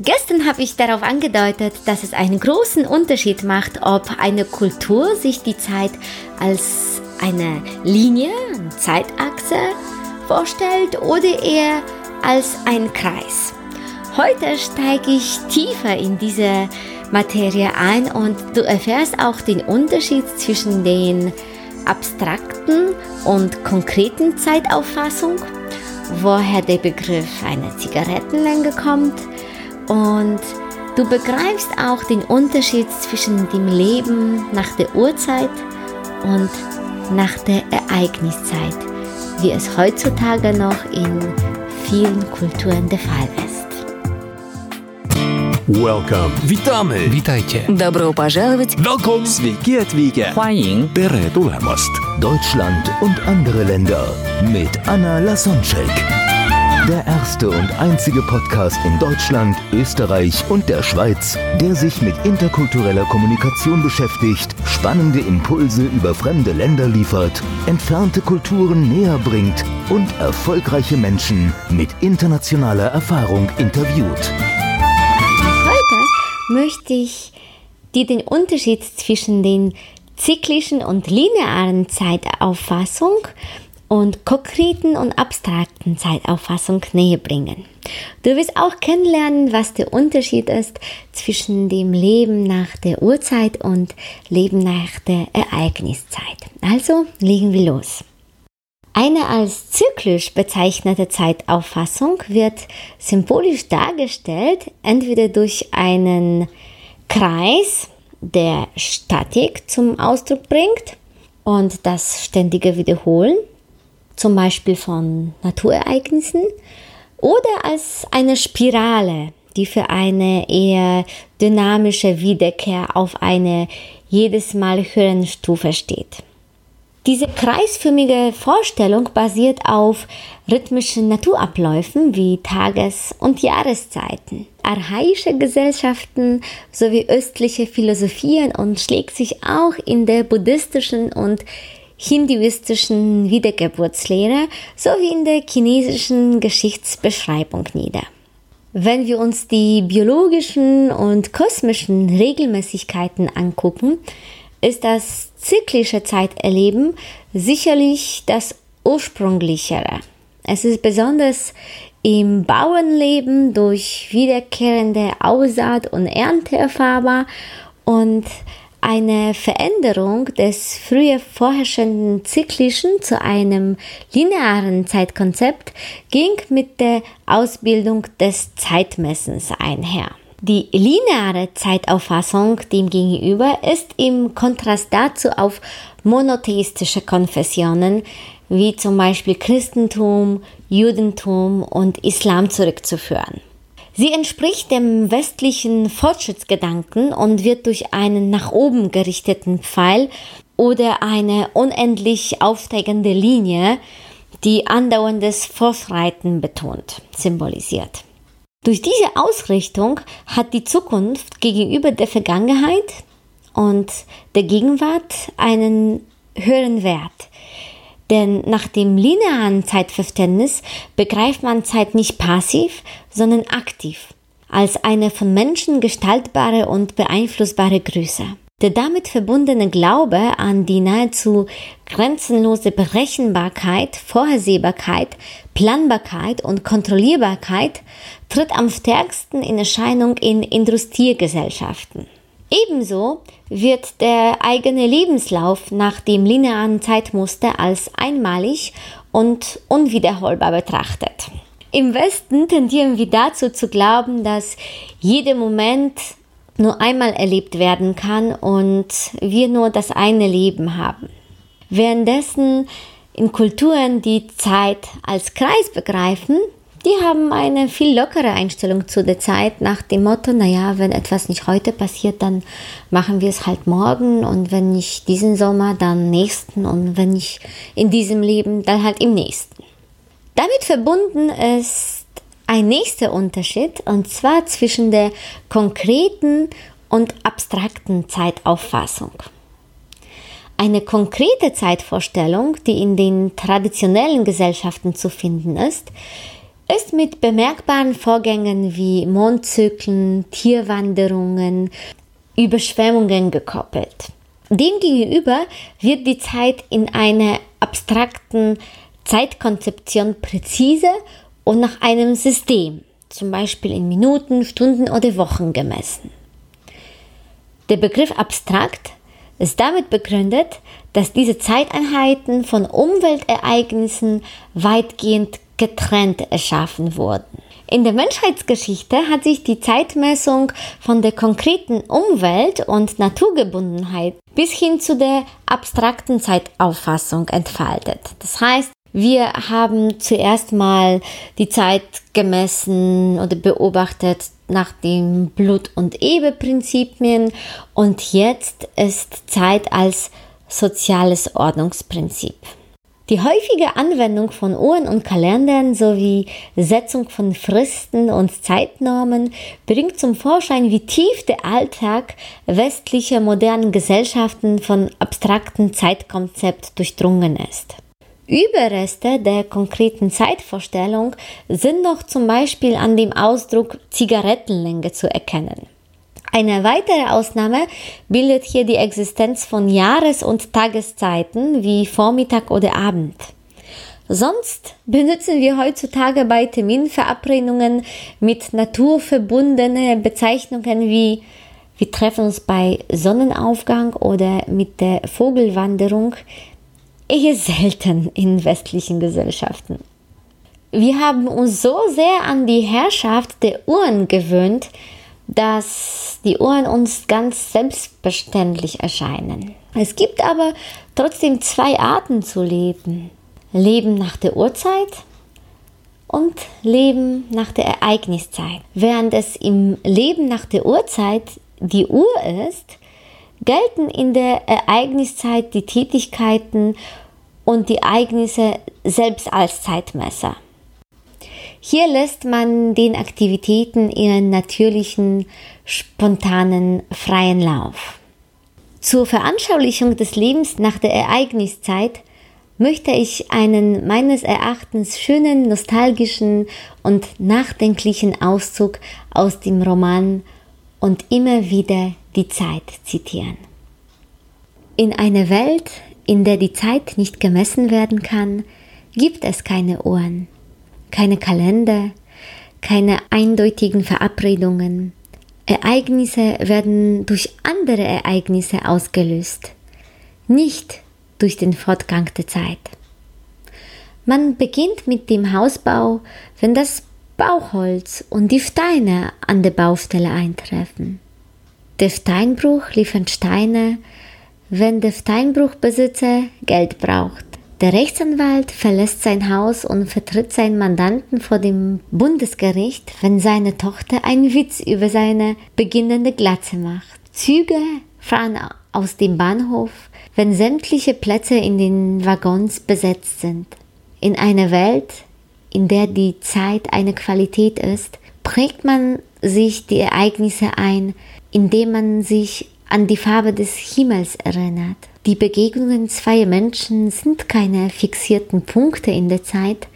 Gestern habe ich darauf angedeutet, dass es einen großen Unterschied macht, ob eine Kultur sich die Zeit als eine Linie, eine Zeitachse vorstellt oder eher als ein Kreis. Heute steige ich tiefer in diese Materie ein und du erfährst auch den Unterschied zwischen den abstrakten und konkreten Zeitauffassung, woher der Begriff einer Zigarettenlänge kommt und du begreifst auch den Unterschied zwischen dem Leben nach der Uhrzeit und nach der Ereigniszeit, wie es heutzutage noch in vielen Kulturen der Fall ist. Welcome. Witamy. Witajcie. Добро пожаловать. Welcome. Sveiki atvykę. 欢迎 Tere tulemast. Deutschland und andere Länder mit Anna Lasonczek. Der erste und einzige Podcast in Deutschland, Österreich und der Schweiz, der sich mit interkultureller Kommunikation beschäftigt, spannende Impulse über fremde Länder liefert, entfernte Kulturen näher bringt und erfolgreiche Menschen mit internationaler Erfahrung interviewt. Heute möchte ich dir den Unterschied zwischen den zyklischen und linearen Zeitauffassung und konkreten und abstrakten Zeitauffassung näher bringen. Du wirst auch kennenlernen, was der Unterschied ist zwischen dem Leben nach der Uhrzeit und Leben nach der Ereigniszeit. Also legen wir los. Eine als zyklisch bezeichnete Zeitauffassung wird symbolisch dargestellt, entweder durch einen Kreis, der Statik zum Ausdruck bringt und das ständige Wiederholen, zum Beispiel von Naturereignissen, oder als eine Spirale, die für eine eher dynamische Wiederkehr auf eine jedes Mal höheren Stufe steht. Diese kreisförmige Vorstellung basiert auf rhythmischen Naturabläufen wie Tages- und Jahreszeiten, archaische Gesellschaften sowie östliche Philosophien und schlägt sich auch in der buddhistischen und hinduistischen Wiedergeburtslehre sowie in der chinesischen Geschichtsbeschreibung nieder. Wenn wir uns die biologischen und kosmischen Regelmäßigkeiten angucken, ist das zyklische Zeiterleben sicherlich das ursprünglichere. Es ist besonders im Bauernleben durch wiederkehrende Aussaat und Ernte erfahrbar und eine Veränderung des früher vorherrschenden zyklischen zu einem linearen Zeitkonzept ging mit der Ausbildung des Zeitmessens einher. Die lineare Zeitauffassung demgegenüber ist im Kontrast dazu auf monotheistische Konfessionen wie zum Beispiel Christentum, Judentum und Islam zurückzuführen. Sie entspricht dem westlichen Fortschrittsgedanken und wird durch einen nach oben gerichteten Pfeil oder eine unendlich aufsteigende Linie, die andauerndes Fortschreiten betont, symbolisiert. Durch diese Ausrichtung hat die Zukunft gegenüber der Vergangenheit und der Gegenwart einen höheren Wert. Denn nach dem linearen Zeitverständnis begreift man Zeit nicht passiv, sondern aktiv, als eine von Menschen gestaltbare und beeinflussbare Größe. Der damit verbundene Glaube an die nahezu grenzenlose Berechenbarkeit, Vorhersehbarkeit, Planbarkeit und Kontrollierbarkeit tritt am stärksten in Erscheinung in Industriegesellschaften. Ebenso wird der eigene Lebenslauf nach dem linearen Zeitmuster als einmalig und unwiederholbar betrachtet. Im Westen tendieren wir dazu zu glauben, dass jeder Moment nur einmal erlebt werden kann und wir nur das eine Leben haben. Währenddessen in Kulturen, die Zeit als Kreis begreifen, die haben eine viel lockere Einstellung zu der Zeit nach dem Motto, naja, wenn etwas nicht heute passiert, dann machen wir es halt morgen und wenn nicht diesen Sommer, dann nächsten und wenn nicht in diesem Leben, dann halt im nächsten. Damit verbunden ist ein nächster Unterschied und zwar zwischen der konkreten und abstrakten Zeitauffassung. Eine konkrete Zeitvorstellung, die in den traditionellen Gesellschaften zu finden ist, ist mit bemerkbaren Vorgängen wie Mondzyklen, Tierwanderungen, Überschwemmungen gekoppelt. Demgegenüber wird die Zeit in einer abstrakten Zeitkonzeption präzise und nach einem System, zum Beispiel in Minuten, Stunden oder Wochen gemessen. Der Begriff abstrakt ist damit begründet, dass diese Zeiteinheiten von Umweltereignissen weitgehend getrennt erschaffen wurden. In der Menschheitsgeschichte hat sich die Zeitmessung von der konkreten Umwelt- und Naturgebundenheit bis hin zu der abstrakten Zeitauffassung entfaltet. Das heißt, wir haben zuerst mal die Zeit gemessen oder beobachtet nach den Blut- und Ebe-Prinzipien und jetzt ist Zeit als soziales Ordnungsprinzip. Die häufige Anwendung von Uhren und Kalendern sowie Setzung von Fristen und Zeitnormen bringt zum Vorschein, wie tief der Alltag westlicher modernen Gesellschaften von abstrakten Zeitkonzept durchdrungen ist. Überreste der konkreten Zeitvorstellung sind noch zum Beispiel an dem Ausdruck Zigarettenlänge zu erkennen. Eine weitere Ausnahme bildet hier die Existenz von Jahres- und Tageszeiten wie Vormittag oder Abend. Sonst benutzen wir heutzutage bei Terminverabredungen mit Natur verbundene Bezeichnungen wie wir treffen uns bei Sonnenaufgang oder mit der Vogelwanderung eher selten in westlichen Gesellschaften. Wir haben uns so sehr an die Herrschaft der Uhren gewöhnt, dass die Uhren uns ganz selbstverständlich erscheinen. Es gibt aber trotzdem zwei Arten zu leben. Leben nach der Uhrzeit und Leben nach der Ereigniszeit. Während es im Leben nach der Uhrzeit die Uhr ist, gelten in der Ereigniszeit die Tätigkeiten und die Ereignisse selbst als Zeitmesser. Hier lässt man den Aktivitäten ihren natürlichen, spontanen, freien Lauf. Zur Veranschaulichung des Lebens nach der Ereigniszeit möchte ich einen meines Erachtens schönen, nostalgischen und nachdenklichen Auszug aus dem Roman und immer wieder die Zeit zitieren. In einer Welt, in der die Zeit nicht gemessen werden kann, gibt es keine Uhren keine Kalender, keine eindeutigen Verabredungen. Ereignisse werden durch andere Ereignisse ausgelöst, nicht durch den Fortgang der Zeit. Man beginnt mit dem Hausbau, wenn das Bauholz und die Steine an der Baustelle eintreffen. Der Steinbruch liefert Steine, wenn der Steinbruchbesitzer Geld braucht. Der Rechtsanwalt verlässt sein Haus und vertritt seinen Mandanten vor dem Bundesgericht, wenn seine Tochter einen Witz über seine beginnende Glatze macht. Züge fahren aus dem Bahnhof, wenn sämtliche Plätze in den Waggons besetzt sind. In einer Welt, in der die Zeit eine Qualität ist, prägt man sich die Ereignisse ein, indem man sich an die Farbe des Himmels erinnert. Die Begegnungen zweier Menschen sind keine fixierten Punkte in der Zeit,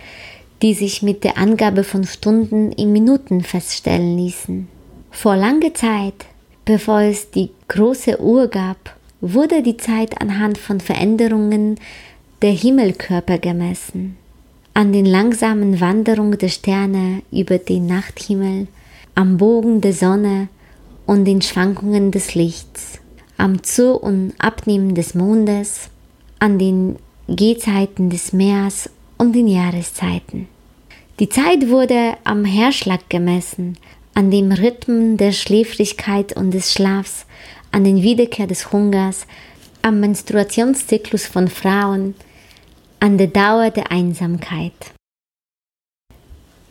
die sich mit der Angabe von Stunden in Minuten feststellen ließen. Vor langer Zeit, bevor es die große Uhr gab, wurde die Zeit anhand von Veränderungen der Himmelkörper gemessen, an den langsamen Wanderungen der Sterne über den Nachthimmel, am Bogen der Sonne und den Schwankungen des Lichts am Zu- und Abnehmen des Mondes, an den Gehzeiten des Meers und den Jahreszeiten. Die Zeit wurde am Herzschlag gemessen, an dem Rhythmen der Schläfrigkeit und des Schlafs, an den Wiederkehr des Hungers, am Menstruationszyklus von Frauen, an der Dauer der Einsamkeit.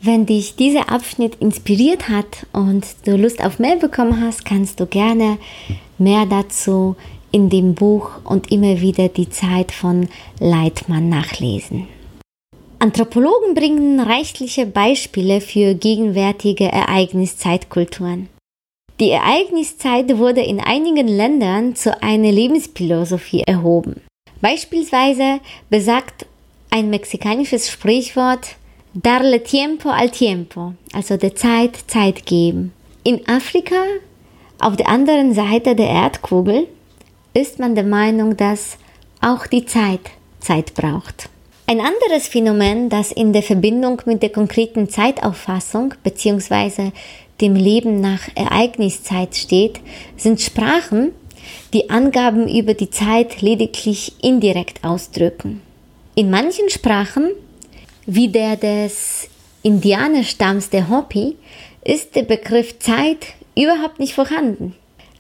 Wenn dich dieser Abschnitt inspiriert hat und du Lust auf mehr bekommen hast, kannst du gerne mehr dazu in dem Buch und immer wieder die Zeit von Leitmann nachlesen. Anthropologen bringen reichliche Beispiele für gegenwärtige Ereigniszeitkulturen. Die Ereigniszeit wurde in einigen Ländern zu einer Lebensphilosophie erhoben. Beispielsweise besagt ein mexikanisches Sprichwort darle tiempo al tiempo, also der Zeit Zeit geben. In Afrika, auf der anderen Seite der Erdkugel, ist man der Meinung, dass auch die Zeit Zeit braucht. Ein anderes Phänomen, das in der Verbindung mit der konkreten Zeitauffassung bzw. dem Leben nach Ereigniszeit steht, sind Sprachen, die Angaben über die Zeit lediglich indirekt ausdrücken. In manchen Sprachen, wie der des Indianerstamms der Hopi, ist der Begriff Zeit überhaupt nicht vorhanden.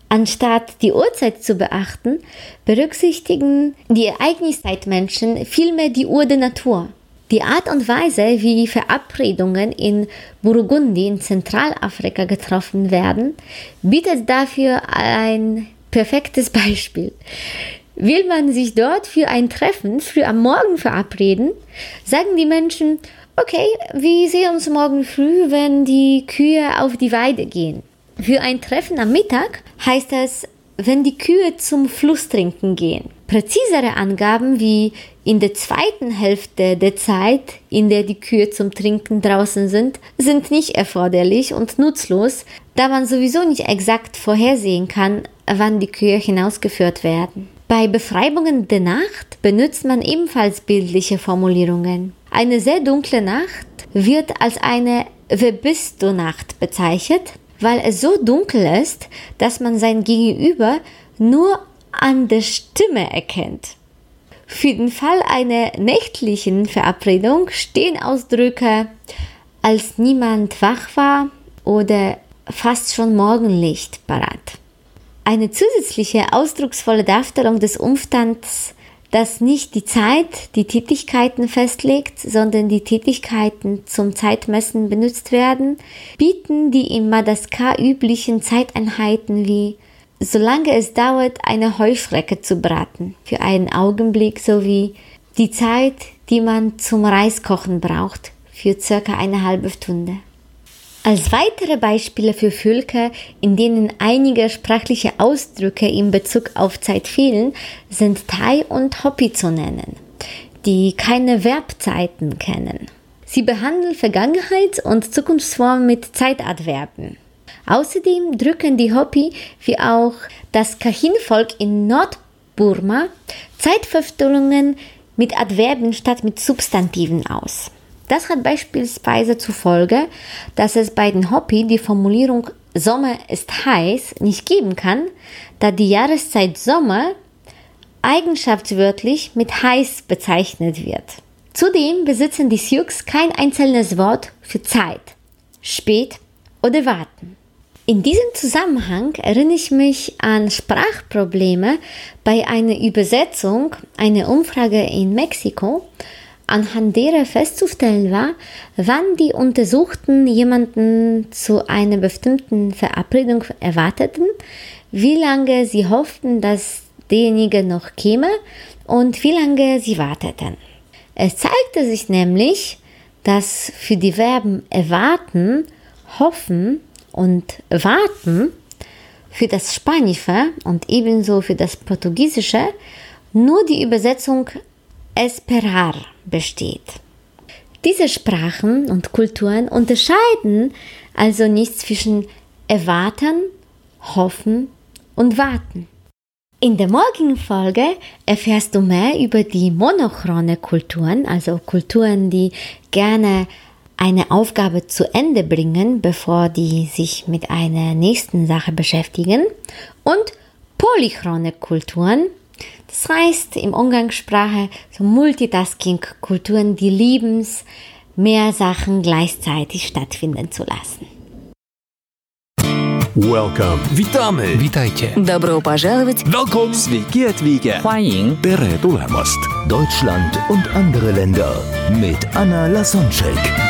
Anstatt die Uhrzeit zu beachten, berücksichtigen die Ereigniszeitmenschen vielmehr die Uhr der Natur. Die Art und Weise, wie Verabredungen in Burundi in Zentralafrika getroffen werden, bietet dafür ein perfektes Beispiel. Will man sich dort für ein Treffen früh am Morgen verabreden, sagen die Menschen, okay, wir sehen uns morgen früh, wenn die Kühe auf die Weide gehen. Für ein Treffen am Mittag heißt es, wenn die Kühe zum Fluss trinken gehen. Präzisere Angaben wie in der zweiten Hälfte der Zeit, in der die Kühe zum Trinken draußen sind, sind nicht erforderlich und nutzlos, da man sowieso nicht exakt vorhersehen kann, wann die Kühe hinausgeführt werden. Bei Beschreibungen der Nacht benutzt man ebenfalls bildliche Formulierungen. Eine sehr dunkle Nacht wird als eine Wer bist du Nacht bezeichnet, weil es so dunkel ist, dass man sein Gegenüber nur an der Stimme erkennt. Für den Fall einer nächtlichen Verabredung stehen Ausdrücke als niemand wach war oder fast schon Morgenlicht parat. Eine zusätzliche ausdrucksvolle Darstellung des Umstands das nicht die Zeit die Tätigkeiten festlegt, sondern die Tätigkeiten zum Zeitmessen benutzt werden, bieten die in Madagaskar üblichen Zeiteinheiten wie solange es dauert, eine Heuschrecke zu braten, für einen Augenblick sowie die Zeit, die man zum Reiskochen braucht, für circa eine halbe Stunde. Als weitere Beispiele für Völker, in denen einige sprachliche Ausdrücke in Bezug auf Zeit fehlen, sind Thai und Hopi zu nennen, die keine Verbzeiten kennen. Sie behandeln Vergangenheits- und Zukunftsformen mit Zeitadverben. Außerdem drücken die Hopi wie auch das Kahin-Volk in Nordburma Zeitverstellungen mit Adverben statt mit Substantiven aus. Das hat beispielsweise zur Folge, dass es bei den Hopi die Formulierung Sommer ist heiß nicht geben kann, da die Jahreszeit Sommer eigenschaftswörtlich mit heiß bezeichnet wird. Zudem besitzen die Sioux kein einzelnes Wort für Zeit, spät oder warten. In diesem Zusammenhang erinnere ich mich an Sprachprobleme bei einer Übersetzung einer Umfrage in Mexiko, anhand derer festzustellen war, wann die Untersuchten jemanden zu einer bestimmten Verabredung erwarteten, wie lange sie hofften, dass derjenige noch käme und wie lange sie warteten. Es zeigte sich nämlich, dass für die Verben erwarten, hoffen und warten für das Spanische und ebenso für das Portugiesische nur die Übersetzung esperar besteht. Diese Sprachen und Kulturen unterscheiden also nicht zwischen erwarten, hoffen und warten. In der morgigen Folge erfährst du mehr über die monochrone Kulturen, also Kulturen, die gerne eine Aufgabe zu Ende bringen, bevor die sich mit einer nächsten Sache beschäftigen, und polychrone Kulturen, das heißt im Umgangssprache so Multitasking-Kulturen, die liebens mehr Sachen gleichzeitig stattfinden zu lassen. Welcome. Witamy. Witajcie. Добро пожаловать! Welcome. Sveiki atvykę. 欢迎 Tere tulemast. Deutschland und andere Länder mit Anna Lasonczek.